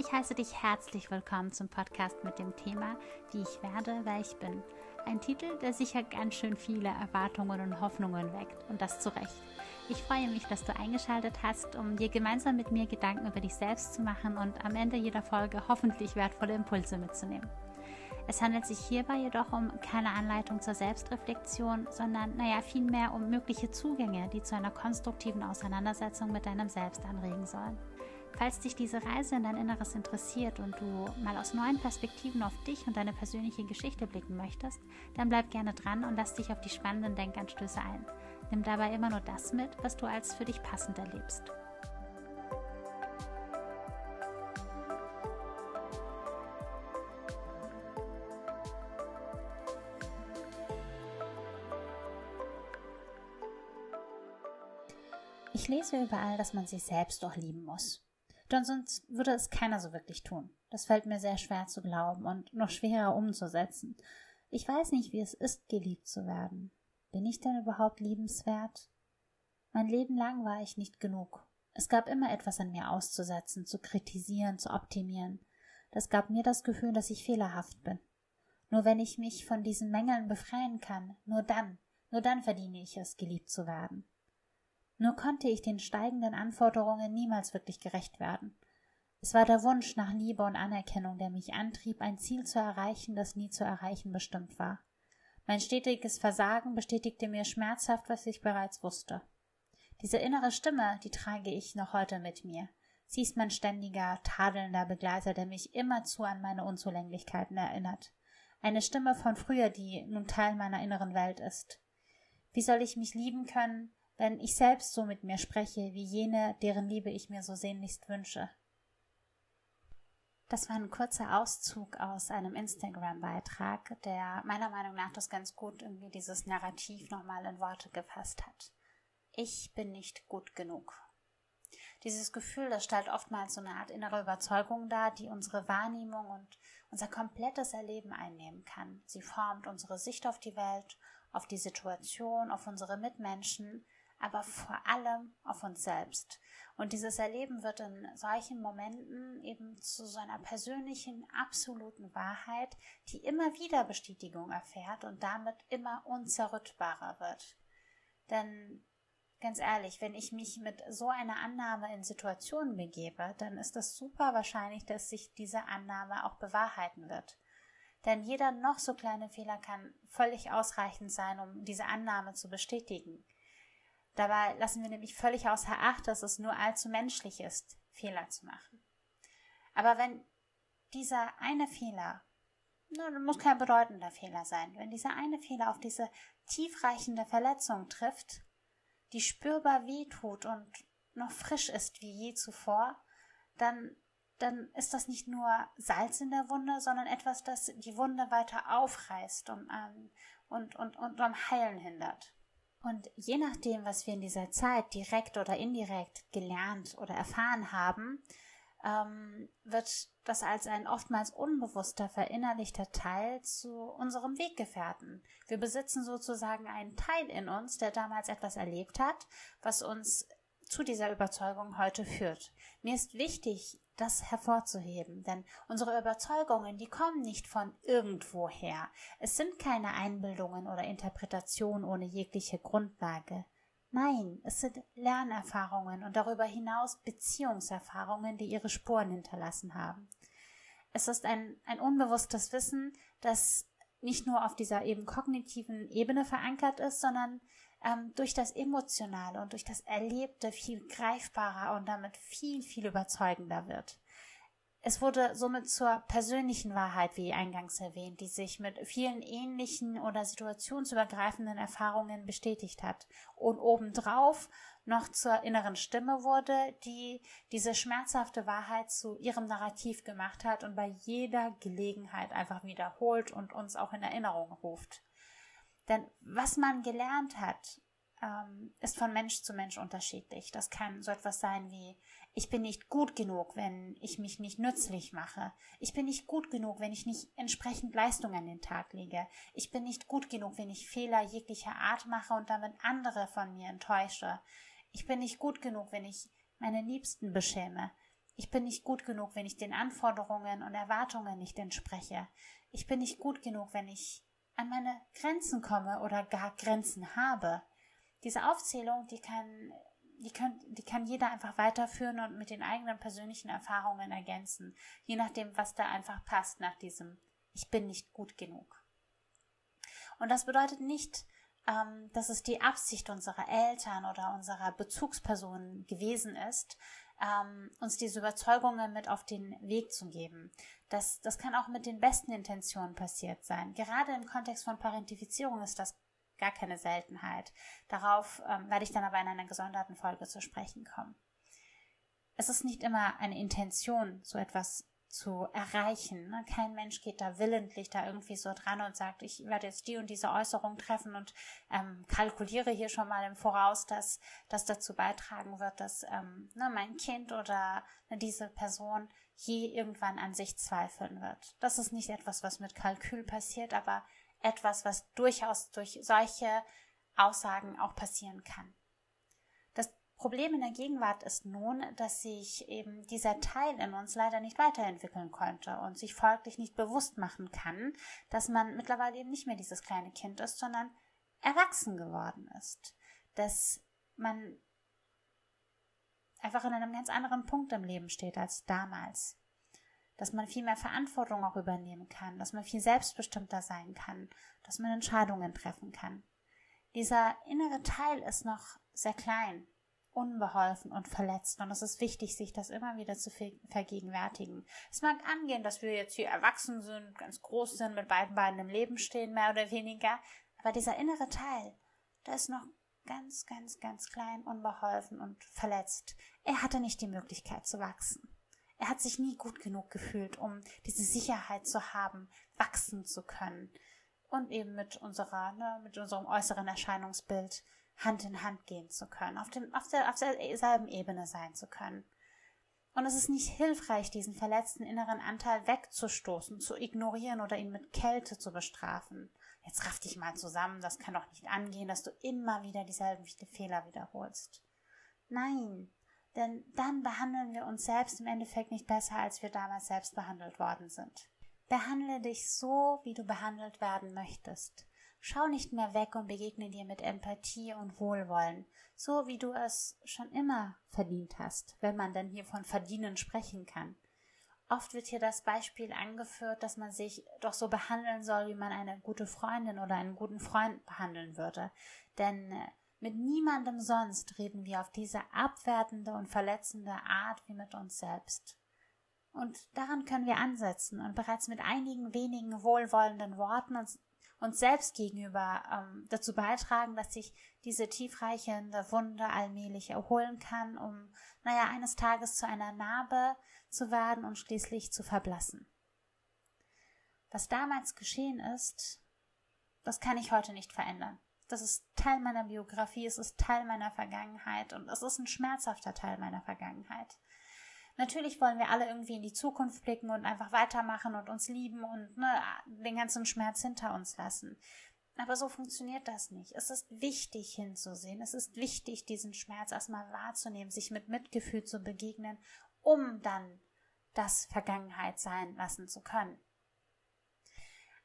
Ich heiße dich herzlich willkommen zum Podcast mit dem Thema Wie ich werde, wer ich bin. Ein Titel, der sicher ganz schön viele Erwartungen und Hoffnungen weckt und das zu Recht. Ich freue mich, dass du eingeschaltet hast, um dir gemeinsam mit mir Gedanken über dich selbst zu machen und am Ende jeder Folge hoffentlich wertvolle Impulse mitzunehmen. Es handelt sich hierbei jedoch um keine Anleitung zur Selbstreflexion, sondern naja, vielmehr um mögliche Zugänge, die zu einer konstruktiven Auseinandersetzung mit deinem Selbst anregen sollen. Falls dich diese Reise in dein Inneres interessiert und du mal aus neuen Perspektiven auf dich und deine persönliche Geschichte blicken möchtest, dann bleib gerne dran und lass dich auf die spannenden Denkanstöße ein. Nimm dabei immer nur das mit, was du als für dich passend erlebst. Ich lese überall, dass man sich selbst doch lieben muss. Denn sonst würde es keiner so wirklich tun. Das fällt mir sehr schwer zu glauben und noch schwerer umzusetzen. Ich weiß nicht, wie es ist, geliebt zu werden. Bin ich denn überhaupt liebenswert? Mein Leben lang war ich nicht genug. Es gab immer etwas an mir auszusetzen, zu kritisieren, zu optimieren. Das gab mir das Gefühl, dass ich fehlerhaft bin. Nur wenn ich mich von diesen Mängeln befreien kann, nur dann, nur dann verdiene ich es, geliebt zu werden. Nur konnte ich den steigenden Anforderungen niemals wirklich gerecht werden. Es war der Wunsch nach Liebe und Anerkennung, der mich antrieb, ein Ziel zu erreichen, das nie zu erreichen bestimmt war. Mein stetiges Versagen bestätigte mir schmerzhaft, was ich bereits wusste. Diese innere Stimme, die trage ich noch heute mit mir. Sie ist mein ständiger, tadelnder Begleiter, der mich immerzu an meine Unzulänglichkeiten erinnert. Eine Stimme von früher, die nun Teil meiner inneren Welt ist. Wie soll ich mich lieben können, wenn ich selbst so mit mir spreche, wie jene, deren Liebe ich mir so sehnlichst wünsche. Das war ein kurzer Auszug aus einem Instagram-Beitrag, der meiner Meinung nach das ganz gut irgendwie dieses Narrativ nochmal in Worte gefasst hat. Ich bin nicht gut genug. Dieses Gefühl, das stellt oftmals so eine Art innere Überzeugung dar, die unsere Wahrnehmung und unser komplettes Erleben einnehmen kann. Sie formt unsere Sicht auf die Welt, auf die Situation, auf unsere Mitmenschen, aber vor allem auf uns selbst. Und dieses Erleben wird in solchen Momenten eben zu so einer persönlichen, absoluten Wahrheit, die immer wieder Bestätigung erfährt und damit immer unzerrüttbarer wird. Denn ganz ehrlich, wenn ich mich mit so einer Annahme in Situationen begebe, dann ist es super wahrscheinlich, dass sich diese Annahme auch bewahrheiten wird. Denn jeder noch so kleine Fehler kann völlig ausreichend sein, um diese Annahme zu bestätigen. Dabei lassen wir nämlich völlig außer Acht, dass es nur allzu menschlich ist, Fehler zu machen. Aber wenn dieser eine Fehler, na, muss kein bedeutender Fehler sein, wenn dieser eine Fehler auf diese tiefreichende Verletzung trifft, die spürbar wehtut und noch frisch ist wie je zuvor, dann, dann ist das nicht nur Salz in der Wunde, sondern etwas, das die Wunde weiter aufreißt und, ähm, und, und, und am Heilen hindert. Und je nachdem, was wir in dieser Zeit direkt oder indirekt gelernt oder erfahren haben, ähm, wird das als ein oftmals unbewusster verinnerlichter Teil zu unserem Weggefährten. Wir besitzen sozusagen einen Teil in uns, der damals etwas erlebt hat, was uns zu dieser Überzeugung heute führt. Mir ist wichtig, das hervorzuheben, denn unsere Überzeugungen, die kommen nicht von irgendwoher. Es sind keine Einbildungen oder Interpretationen ohne jegliche Grundlage. Nein, es sind Lernerfahrungen und darüber hinaus Beziehungserfahrungen, die ihre Spuren hinterlassen haben. Es ist ein, ein unbewusstes Wissen, das nicht nur auf dieser eben kognitiven Ebene verankert ist, sondern ähm, durch das Emotionale und durch das Erlebte viel greifbarer und damit viel, viel überzeugender wird. Es wurde somit zur persönlichen Wahrheit, wie eingangs erwähnt, die sich mit vielen ähnlichen oder situationsübergreifenden Erfahrungen bestätigt hat und obendrauf noch zur inneren Stimme wurde, die diese schmerzhafte Wahrheit zu ihrem Narrativ gemacht hat und bei jeder Gelegenheit einfach wiederholt und uns auch in Erinnerung ruft. Denn was man gelernt hat, ähm, ist von Mensch zu Mensch unterschiedlich. Das kann so etwas sein wie, ich bin nicht gut genug, wenn ich mich nicht nützlich mache. Ich bin nicht gut genug, wenn ich nicht entsprechend Leistung an den Tag lege. Ich bin nicht gut genug, wenn ich Fehler jeglicher Art mache und damit andere von mir enttäusche. Ich bin nicht gut genug, wenn ich meine Liebsten beschäme. Ich bin nicht gut genug, wenn ich den Anforderungen und Erwartungen nicht entspreche. Ich bin nicht gut genug, wenn ich an meine Grenzen komme oder gar Grenzen habe. Diese Aufzählung, die kann, die kann, die kann jeder einfach weiterführen und mit den eigenen persönlichen Erfahrungen ergänzen, je nachdem, was da einfach passt nach diesem Ich bin nicht gut genug. Und das bedeutet nicht, ähm, dass es die Absicht unserer Eltern oder unserer Bezugspersonen gewesen ist, ähm, uns diese Überzeugungen mit auf den Weg zu geben. Das, das kann auch mit den besten Intentionen passiert sein. Gerade im Kontext von Parentifizierung ist das gar keine Seltenheit. Darauf ähm, werde ich dann aber in einer gesonderten Folge zu sprechen kommen. Es ist nicht immer eine Intention, so etwas zu erreichen. Ne? Kein Mensch geht da willentlich da irgendwie so dran und sagt, ich werde jetzt die und diese Äußerung treffen und ähm, kalkuliere hier schon mal im Voraus, dass das dazu beitragen wird, dass ähm, ne, mein Kind oder ne, diese Person je irgendwann an sich zweifeln wird. Das ist nicht etwas, was mit Kalkül passiert, aber etwas, was durchaus durch solche Aussagen auch passieren kann. Problem in der Gegenwart ist nun, dass sich eben dieser Teil in uns leider nicht weiterentwickeln konnte und sich folglich nicht bewusst machen kann, dass man mittlerweile eben nicht mehr dieses kleine Kind ist, sondern erwachsen geworden ist. Dass man einfach in einem ganz anderen Punkt im Leben steht als damals. Dass man viel mehr Verantwortung auch übernehmen kann, dass man viel selbstbestimmter sein kann, dass man Entscheidungen treffen kann. Dieser innere Teil ist noch sehr klein unbeholfen und verletzt. Und es ist wichtig, sich das immer wieder zu vergegenwärtigen. Es mag angehen, dass wir jetzt hier erwachsen sind, ganz groß sind, mit beiden Beinen im Leben stehen, mehr oder weniger. Aber dieser innere Teil, der ist noch ganz, ganz, ganz klein, unbeholfen und verletzt. Er hatte nicht die Möglichkeit zu wachsen. Er hat sich nie gut genug gefühlt, um diese Sicherheit zu haben, wachsen zu können. Und eben mit unserer, ne, mit unserem äußeren Erscheinungsbild Hand in Hand gehen zu können, auf, dem, auf, der, auf derselben Ebene sein zu können. Und es ist nicht hilfreich, diesen verletzten inneren Anteil wegzustoßen, zu ignorieren oder ihn mit Kälte zu bestrafen. Jetzt raff dich mal zusammen, das kann doch nicht angehen, dass du immer wieder dieselben Fehler wiederholst. Nein, denn dann behandeln wir uns selbst im Endeffekt nicht besser, als wir damals selbst behandelt worden sind. Behandle dich so, wie du behandelt werden möchtest. Schau nicht mehr weg und begegne dir mit Empathie und Wohlwollen, so wie du es schon immer verdient hast, wenn man denn hier von verdienen sprechen kann. Oft wird hier das Beispiel angeführt, dass man sich doch so behandeln soll, wie man eine gute Freundin oder einen guten Freund behandeln würde. Denn äh, mit niemandem sonst reden wir auf diese abwertende und verletzende Art wie mit uns selbst. Und daran können wir ansetzen und bereits mit einigen wenigen wohlwollenden Worten uns uns selbst gegenüber ähm, dazu beitragen, dass sich diese tiefreichende Wunde allmählich erholen kann, um, naja, eines Tages zu einer Narbe zu werden und schließlich zu verblassen. Was damals geschehen ist, das kann ich heute nicht verändern. Das ist Teil meiner Biografie, es ist Teil meiner Vergangenheit und es ist ein schmerzhafter Teil meiner Vergangenheit. Natürlich wollen wir alle irgendwie in die Zukunft blicken und einfach weitermachen und uns lieben und ne, den ganzen Schmerz hinter uns lassen. Aber so funktioniert das nicht. Es ist wichtig hinzusehen. Es ist wichtig, diesen Schmerz erstmal wahrzunehmen, sich mit Mitgefühl zu begegnen, um dann das Vergangenheit sein lassen zu können.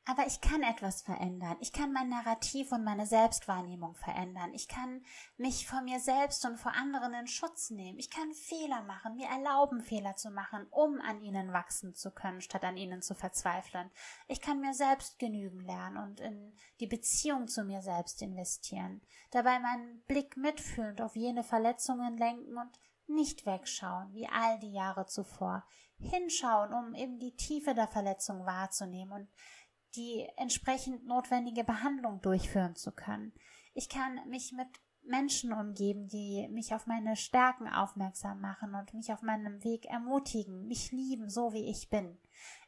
Aber ich kann etwas verändern. Ich kann mein Narrativ und meine Selbstwahrnehmung verändern. Ich kann mich vor mir selbst und vor anderen in Schutz nehmen. Ich kann Fehler machen, mir erlauben, Fehler zu machen, um an ihnen wachsen zu können, statt an ihnen zu verzweifeln. Ich kann mir selbst genügen lernen und in die Beziehung zu mir selbst investieren. Dabei meinen Blick mitfühlend auf jene Verletzungen lenken und nicht wegschauen, wie all die Jahre zuvor. Hinschauen, um eben die Tiefe der Verletzung wahrzunehmen und die entsprechend notwendige Behandlung durchführen zu können. Ich kann mich mit Menschen umgeben, die mich auf meine Stärken aufmerksam machen und mich auf meinem Weg ermutigen, mich lieben, so wie ich bin.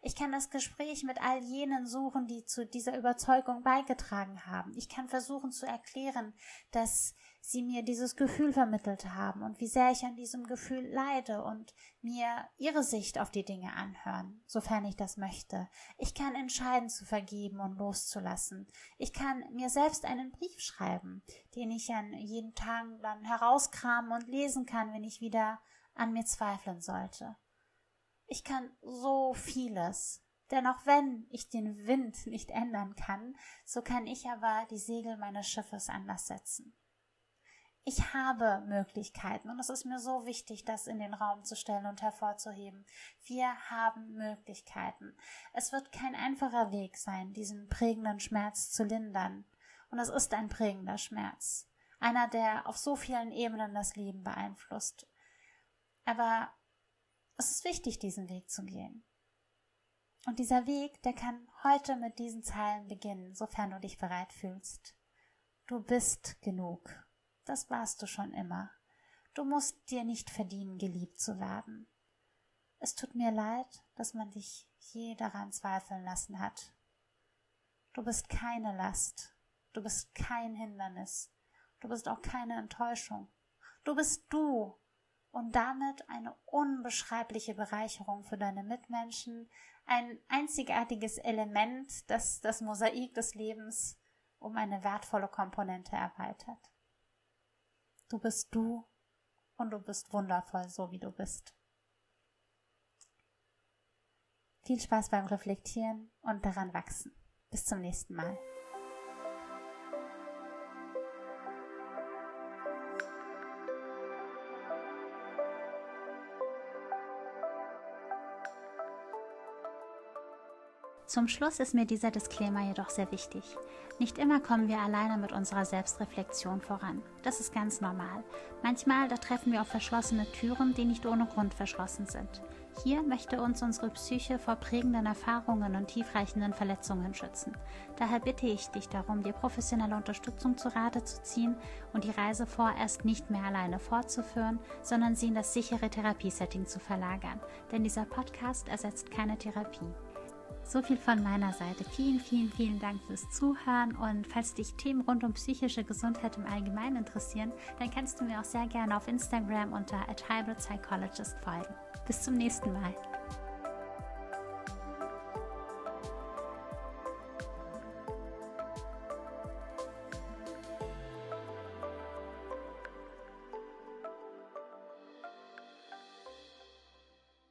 Ich kann das Gespräch mit all jenen suchen, die zu dieser Überzeugung beigetragen haben. Ich kann versuchen zu erklären, dass sie mir dieses Gefühl vermittelt haben und wie sehr ich an diesem Gefühl leide und mir ihre Sicht auf die Dinge anhören, sofern ich das möchte. Ich kann entscheiden zu vergeben und loszulassen. Ich kann mir selbst einen Brief schreiben, den ich an jeden Tag dann herauskramen und lesen kann, wenn ich wieder an mir zweifeln sollte. Ich kann so vieles. Denn auch wenn ich den Wind nicht ändern kann, so kann ich aber die Segel meines Schiffes anders setzen. Ich habe Möglichkeiten und es ist mir so wichtig, das in den Raum zu stellen und hervorzuheben. Wir haben Möglichkeiten. Es wird kein einfacher Weg sein, diesen prägenden Schmerz zu lindern. Und es ist ein prägender Schmerz. Einer, der auf so vielen Ebenen das Leben beeinflusst. Aber es ist wichtig, diesen Weg zu gehen. Und dieser Weg, der kann heute mit diesen Zeilen beginnen, sofern du dich bereit fühlst. Du bist genug. Das warst du schon immer. Du musst dir nicht verdienen, geliebt zu werden. Es tut mir leid, dass man dich je daran zweifeln lassen hat. Du bist keine Last. Du bist kein Hindernis. Du bist auch keine Enttäuschung. Du bist du und damit eine unbeschreibliche Bereicherung für deine Mitmenschen, ein einzigartiges Element, das das Mosaik des Lebens um eine wertvolle Komponente erweitert. Du bist du und du bist wundervoll, so wie du bist. Viel Spaß beim Reflektieren und daran wachsen. Bis zum nächsten Mal. Zum Schluss ist mir dieser Disclaimer jedoch sehr wichtig. Nicht immer kommen wir alleine mit unserer Selbstreflexion voran. Das ist ganz normal. Manchmal da treffen wir auf verschlossene Türen, die nicht ohne Grund verschlossen sind. Hier möchte uns unsere Psyche vor prägenden Erfahrungen und tiefreichenden Verletzungen schützen. Daher bitte ich dich darum, dir professionelle Unterstützung zu Rate zu ziehen und die Reise vorerst nicht mehr alleine fortzuführen, sondern sie in das sichere Therapiesetting zu verlagern. Denn dieser Podcast ersetzt keine Therapie. So viel von meiner Seite. Vielen, vielen, vielen Dank fürs Zuhören und falls dich Themen rund um psychische Gesundheit im Allgemeinen interessieren, dann kannst du mir auch sehr gerne auf Instagram unter at Psychologist folgen. Bis zum nächsten Mal.